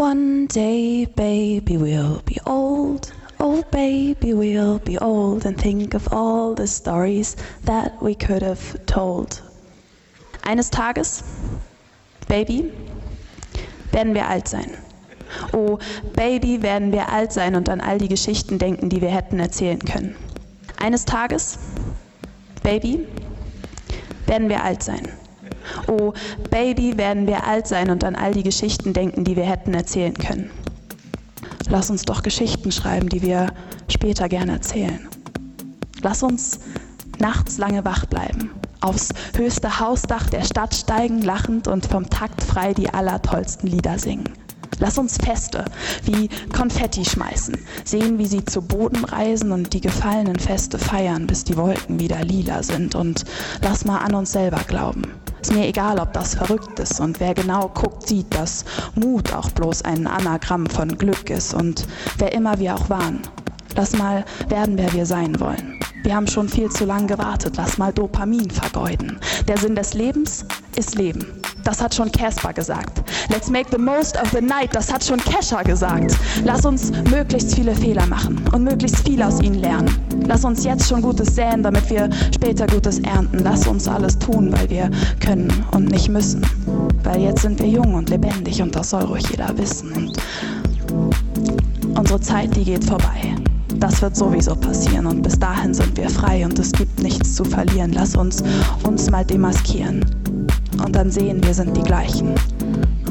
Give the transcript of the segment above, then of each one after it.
One day, baby, we'll be old. Oh, baby, we'll be old and think of all the stories that we could have told. Eines Tages, Baby, werden wir alt sein. Oh, Baby, werden wir alt sein und an all die Geschichten denken, die wir hätten erzählen können. Eines Tages, Baby, werden wir alt sein. Oh, Baby, werden wir alt sein und an all die Geschichten denken, die wir hätten erzählen können. Lass uns doch Geschichten schreiben, die wir später gerne erzählen. Lass uns nachts lange wach bleiben, aufs höchste Hausdach der Stadt steigen, lachend und vom Takt frei die allertollsten Lieder singen. Lass uns Feste wie Konfetti schmeißen, sehen, wie sie zu Boden reisen und die gefallenen Feste feiern, bis die Wolken wieder lila sind. Und lass mal an uns selber glauben. Ist mir egal, ob das verrückt ist und wer genau guckt, sieht, dass Mut auch bloß ein Anagramm von Glück ist und wer immer wir auch waren. Lass mal werden, wer wir sein wollen. Wir haben schon viel zu lange gewartet. Lass mal Dopamin vergeuden. Der Sinn des Lebens ist Leben. Das hat schon Casper gesagt. Let's make the most of the night. Das hat schon Kesha gesagt. Lass uns möglichst viele Fehler machen und möglichst viel aus ihnen lernen. Lass uns jetzt schon Gutes säen, damit wir später Gutes ernten. Lass uns alles tun, weil wir können und nicht müssen. Weil jetzt sind wir jung und lebendig und das soll ruhig jeder wissen. Und unsere Zeit, die geht vorbei. Das wird sowieso passieren und bis dahin sind wir frei und es gibt nichts zu verlieren. Lass uns uns mal demaskieren und dann sehen, wir sind die gleichen.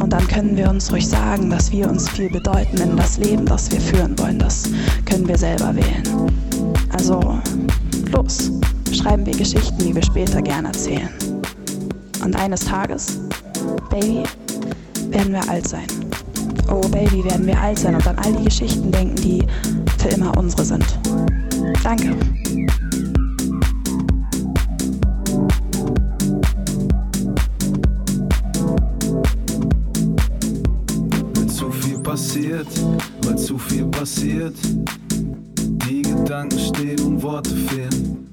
Und dann können wir uns ruhig sagen, dass wir uns viel bedeuten in das Leben, das wir führen wollen. Das können wir selber wählen. Also los, schreiben wir Geschichten, die wir später gerne erzählen. Und eines Tages, Baby, werden wir alt sein. Oh Baby, werden wir alt sein und an all die Geschichten denken, die für immer unsere sind. Danke. Wenn zu viel passiert, weil zu viel passiert, die Gedanken stehen und Worte fehlen.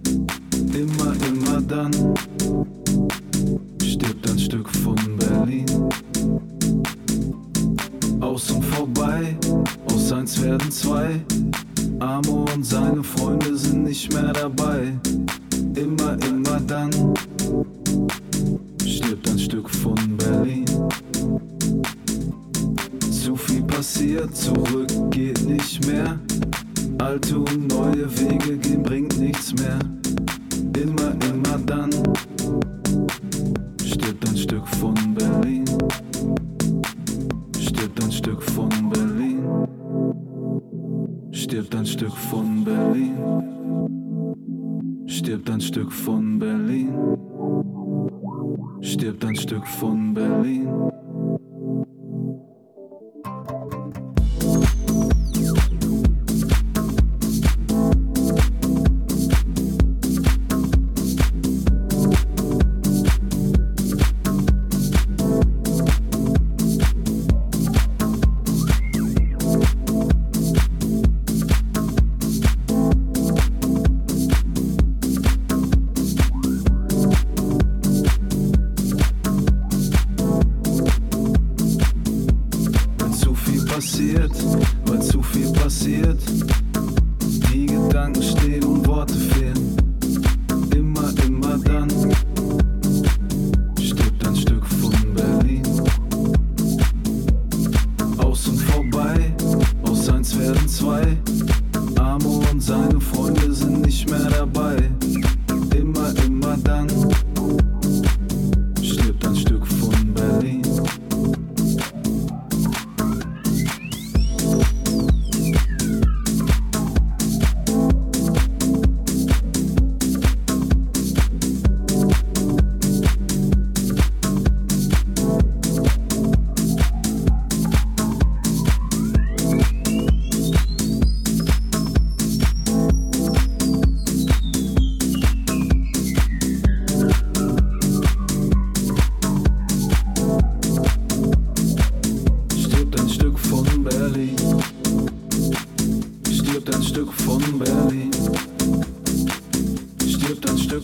Immer, immer dann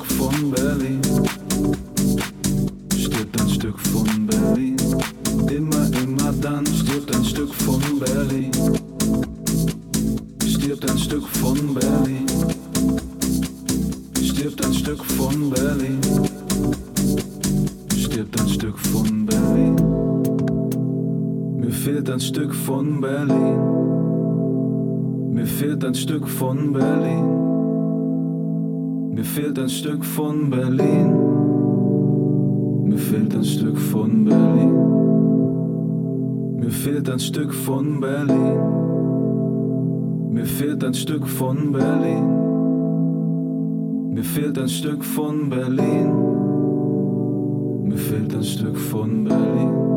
Stück von Berlin. Stirbt ein Stück von Berlin. Immer, immer dann stirbt ein Stück von Berlin. Stirbt ein Stück von Berlin. Stirbt ein Stück von Berlin. Stirbt ein Stück von Berlin. Mir fehlt ein Stück von Berlin. Mir fehlt ein Stück von Berlin. Fehlt ein Stück von Berlin. Mir fehlt ein Stück von Berlin. Mir fehlt ein Stück von Berlin. Mir fehlt ein Stück von Berlin. Mir fehlt ein Stück von Berlin. Mir fehlt ein Stück von Berlin.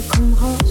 Auf Teufel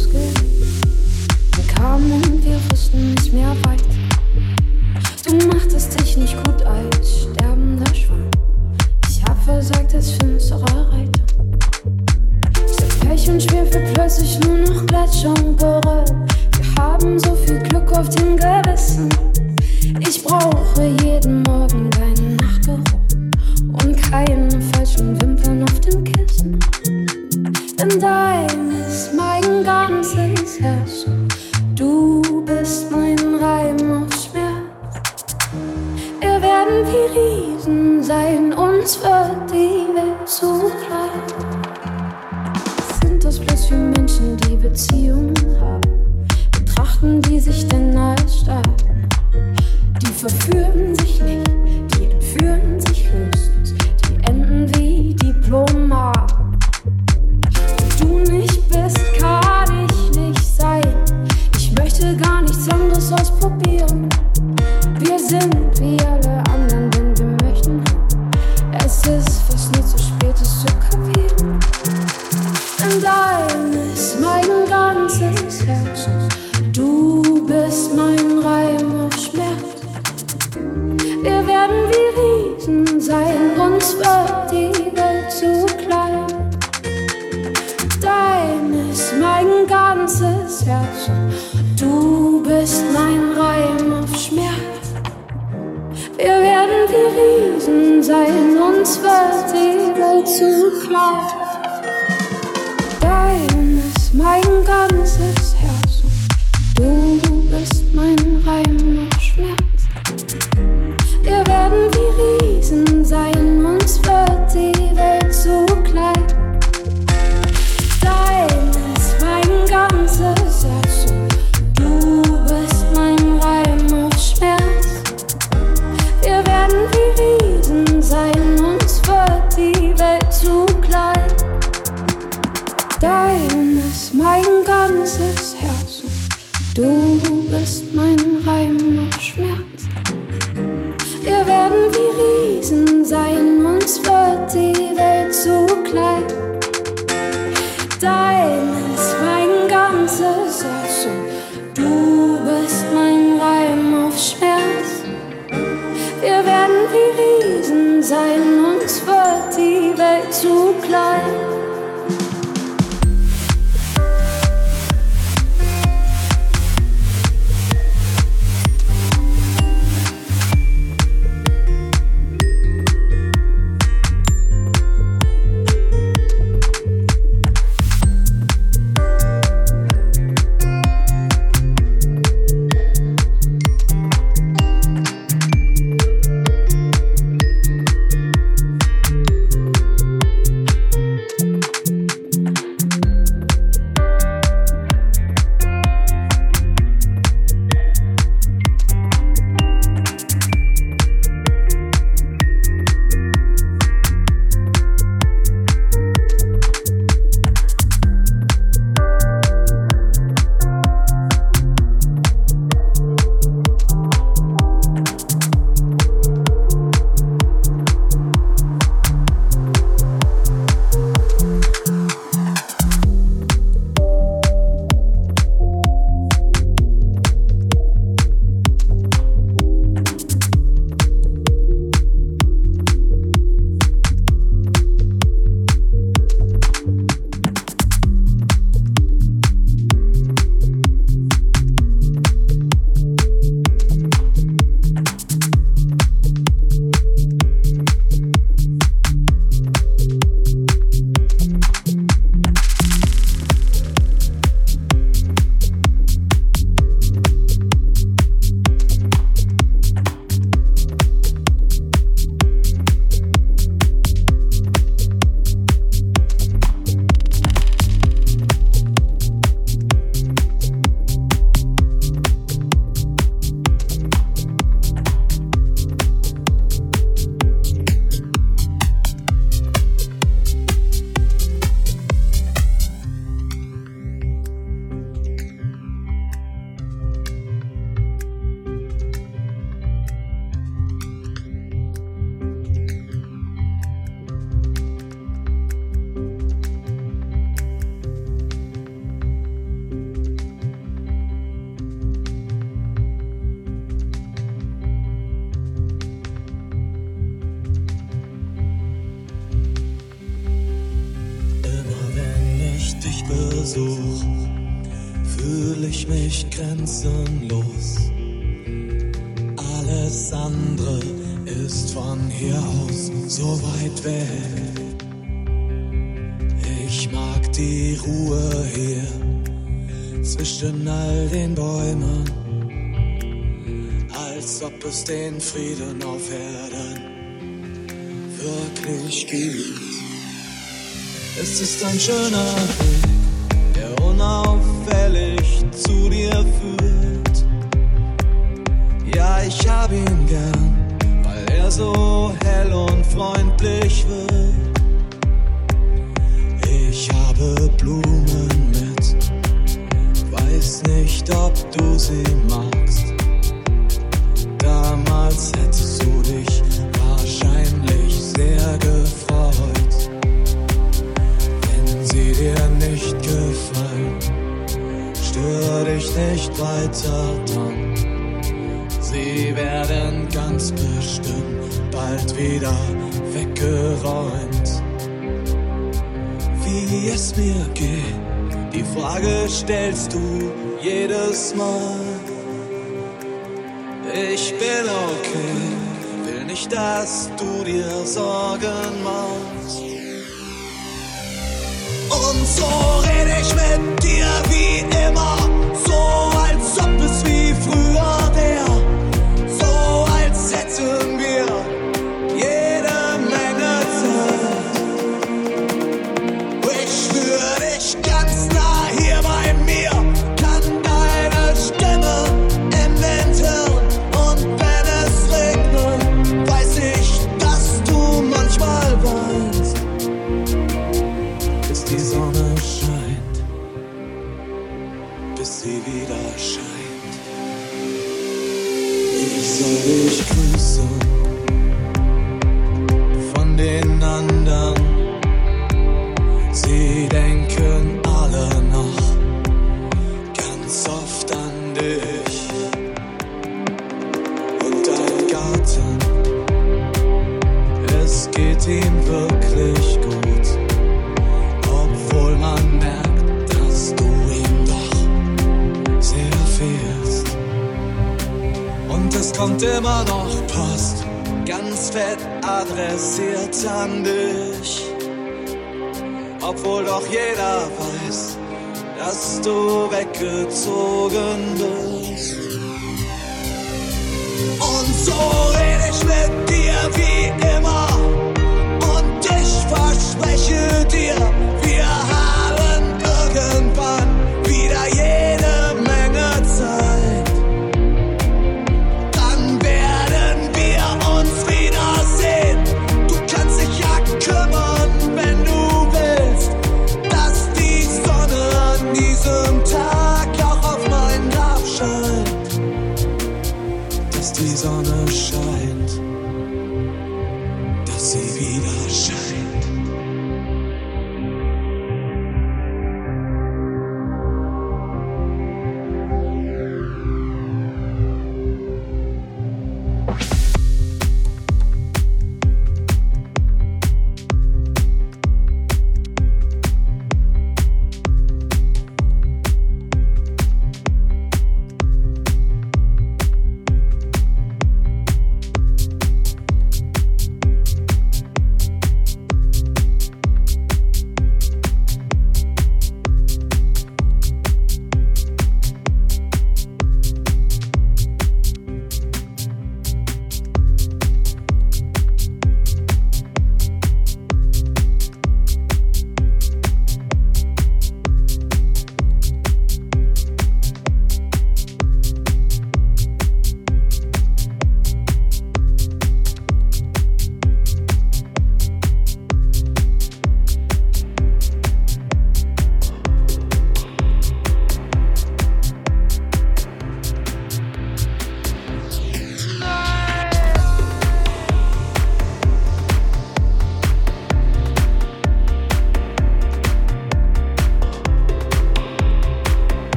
Frieden auf Erden wirklich gibt. Es ist ein schöner dass du dir Sorgen machst. Und so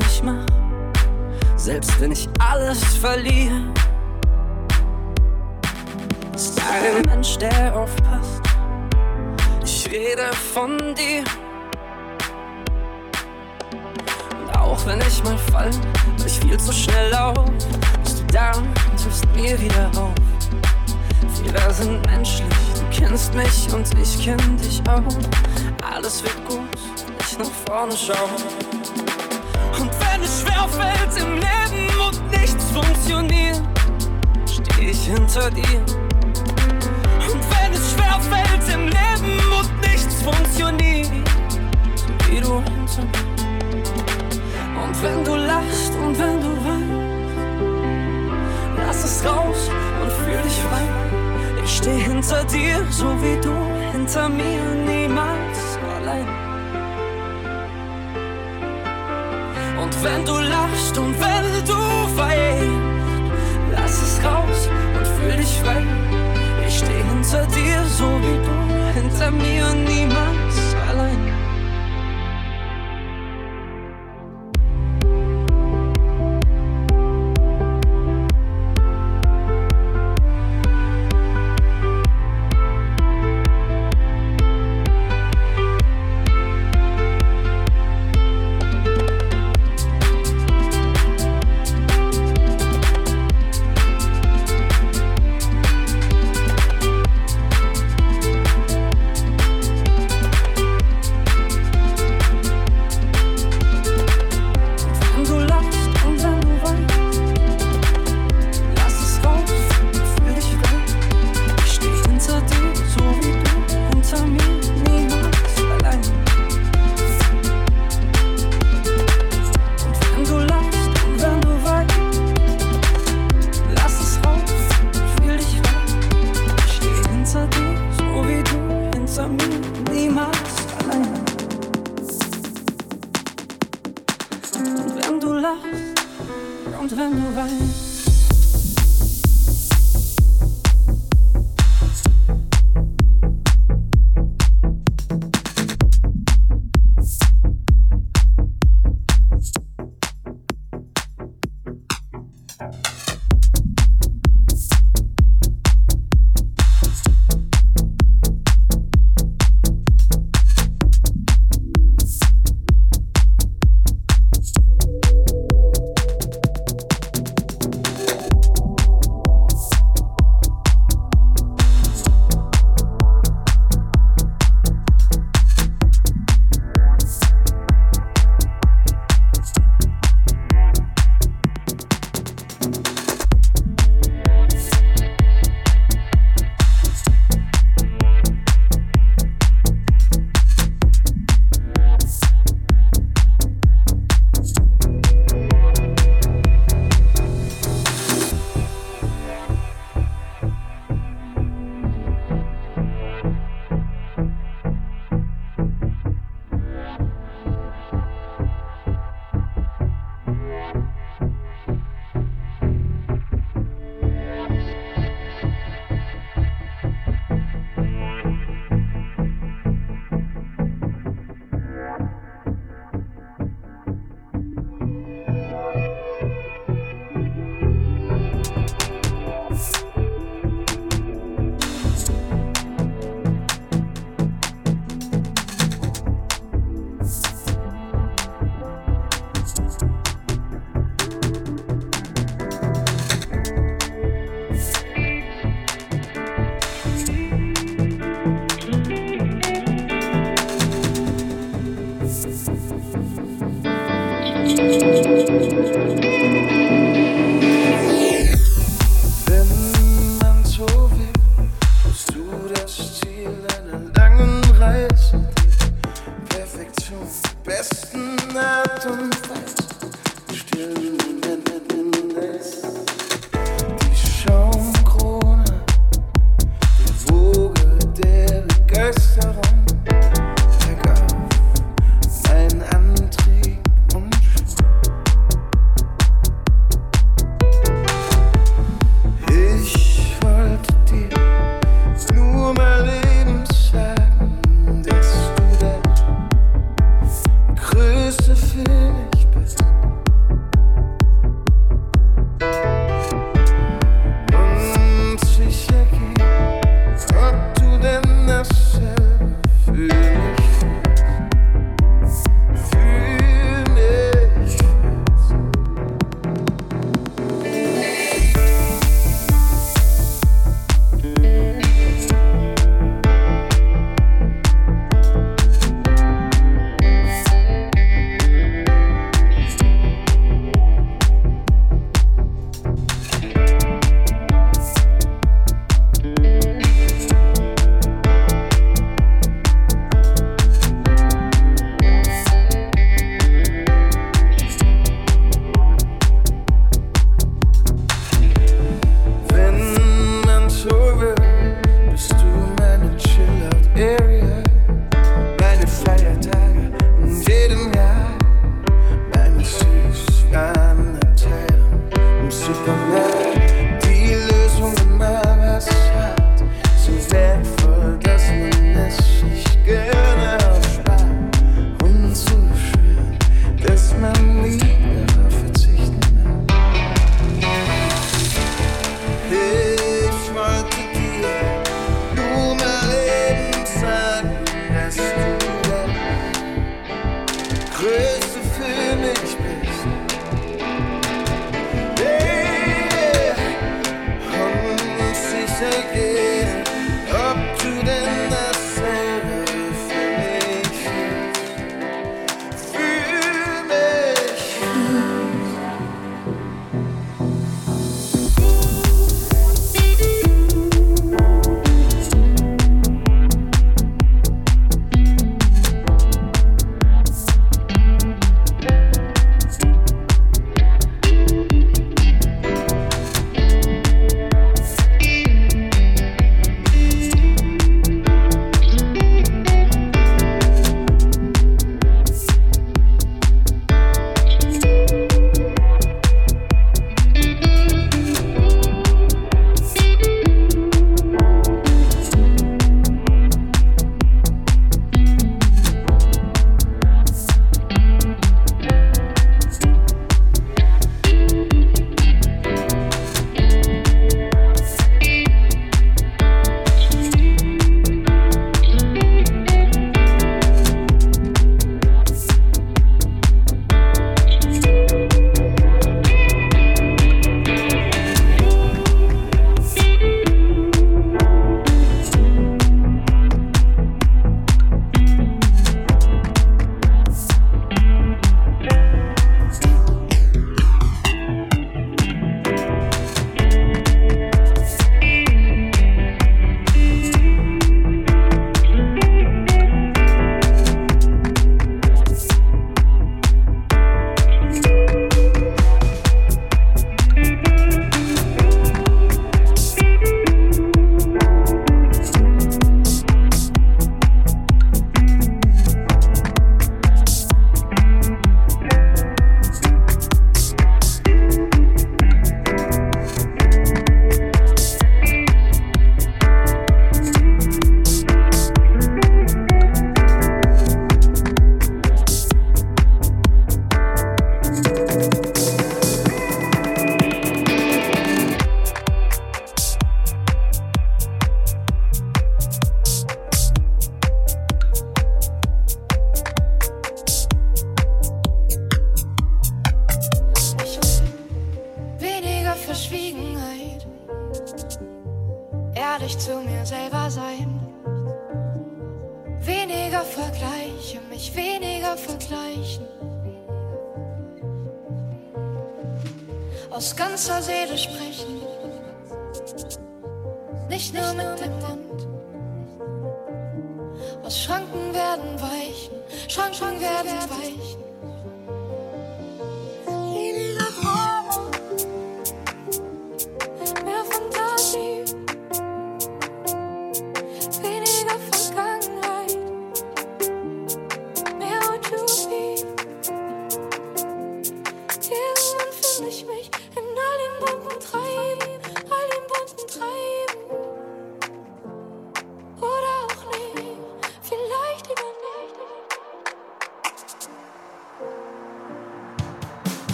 Ich mach, selbst wenn ich alles verliere, ist ein Mensch, der aufpasst. Ich rede von dir. Und auch wenn ich mal fall, weil ich viel zu schnell lauf, bist du da und hilfst mir wieder auf. Fehler sind menschlich, du kennst mich und ich kenn dich auch. Alles wird gut, wenn ich nach vorne schau. Schwerfällt im Leben und nichts funktioniert, steh ich hinter dir. Und wenn es schwerfällt im Leben und nichts funktioniert, so wie du hinter mir. Und wenn du lachst und wenn du weinst, lass es raus und fühl dich frei. Ich steh hinter dir, so wie du hinter mir, niemals wenn du lachst und wenn du weinst, lass es raus und fühl dich frei. Ich steh hinter dir, so wie du hinter mir, allein.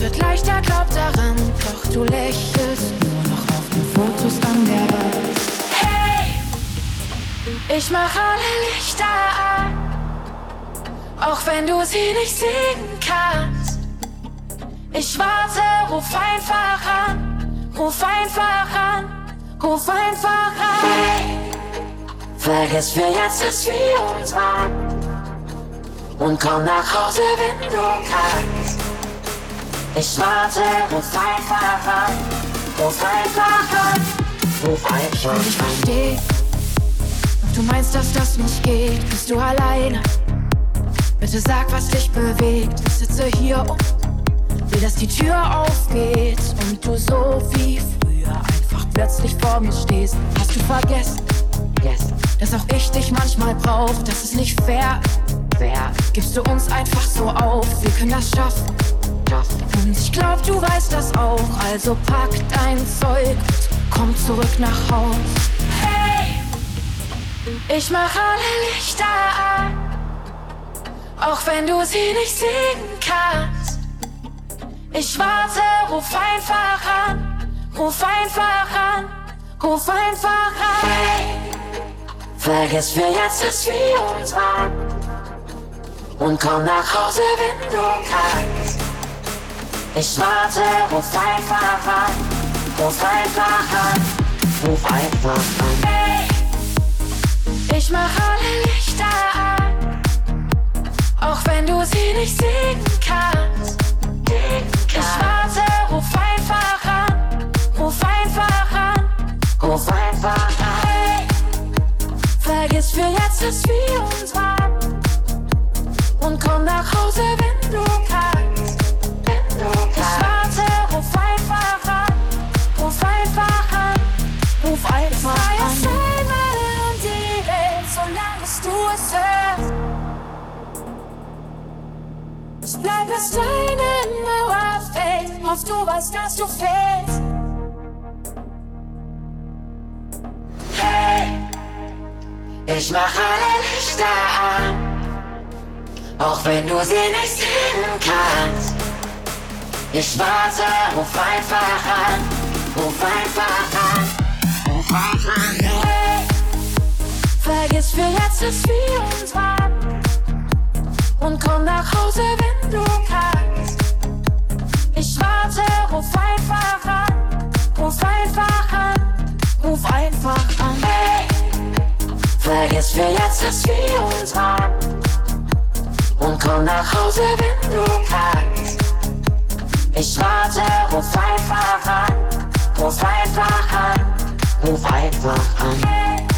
Wird leichter, glaub daran. Doch du lächelst nur noch auf den Fotos an der Wand. Hey! Ich mach alle Lichter an, auch wenn du sie nicht sehen kannst. Ich warte, ruf einfach an, ruf einfach an, ruf einfach an. Hey! Vergiss für jetzt, dass wir uns waren und komm nach Hause, wenn du kannst. Ich warte, ruf einfach an, ruf einfach an, ruf einfach an. Ich versteh, du meinst, dass das nicht geht, bist du alleine. Bitte sag, was dich bewegt. Ich sitze hier und will, dass die Tür aufgeht und du so wie früher einfach plötzlich vor mir stehst. Hast du vergessen, dass auch ich dich manchmal brauch? Das ist nicht fair. Fair. Gibst du uns einfach so auf? Wir können das schaffen. Ich glaub, du weißt das auch. Also pack dein Zeug, komm zurück nach Haus. Hey! Ich mach alle Lichter an, auch wenn du sie nicht sehen kannst. Ich warte, ruf einfach an, ruf einfach an, ruf einfach an. Hey! Vergiss für jetzt, dass wir uns waren und komm nach Hause, wenn du kannst. Ich warte, ruf einfach an, ruf einfach an, ruf einfach an. Hey, ich mach alle Lichter an, auch wenn du sie nicht sehen kannst. Ich warte, ruf einfach an, ruf einfach an, ruf einfach an. Hey, vergiss für jetzt, dass wir uns waren und komm nach Hause, wenn du kannst. Ich warte, ruf einfach an, ruf einfach an, ruf einfach an. Es sei meine und die Welt, solange bis du es hörst. Es bleibt bis deine Mauer fällt, hoffst du weißt, dass du fehlst. Hey, ich mach alle Lichter an, auch wenn du sie nicht sehen kannst. Ich warte, ruf einfach an, ruf einfach an, ruf einfach an. Hey, vergiss für jetzt, dass wir uns waren. Und komm nach Hause, wenn du kannst. Ich warte, ruf einfach an, ruf einfach an, ruf einfach an. Hey, vergiss für jetzt, dass wir uns waren. Und komm nach Hause, wenn du kannst. Ich warte, ruf einfach an, ruf einfach an, ruf einfach an.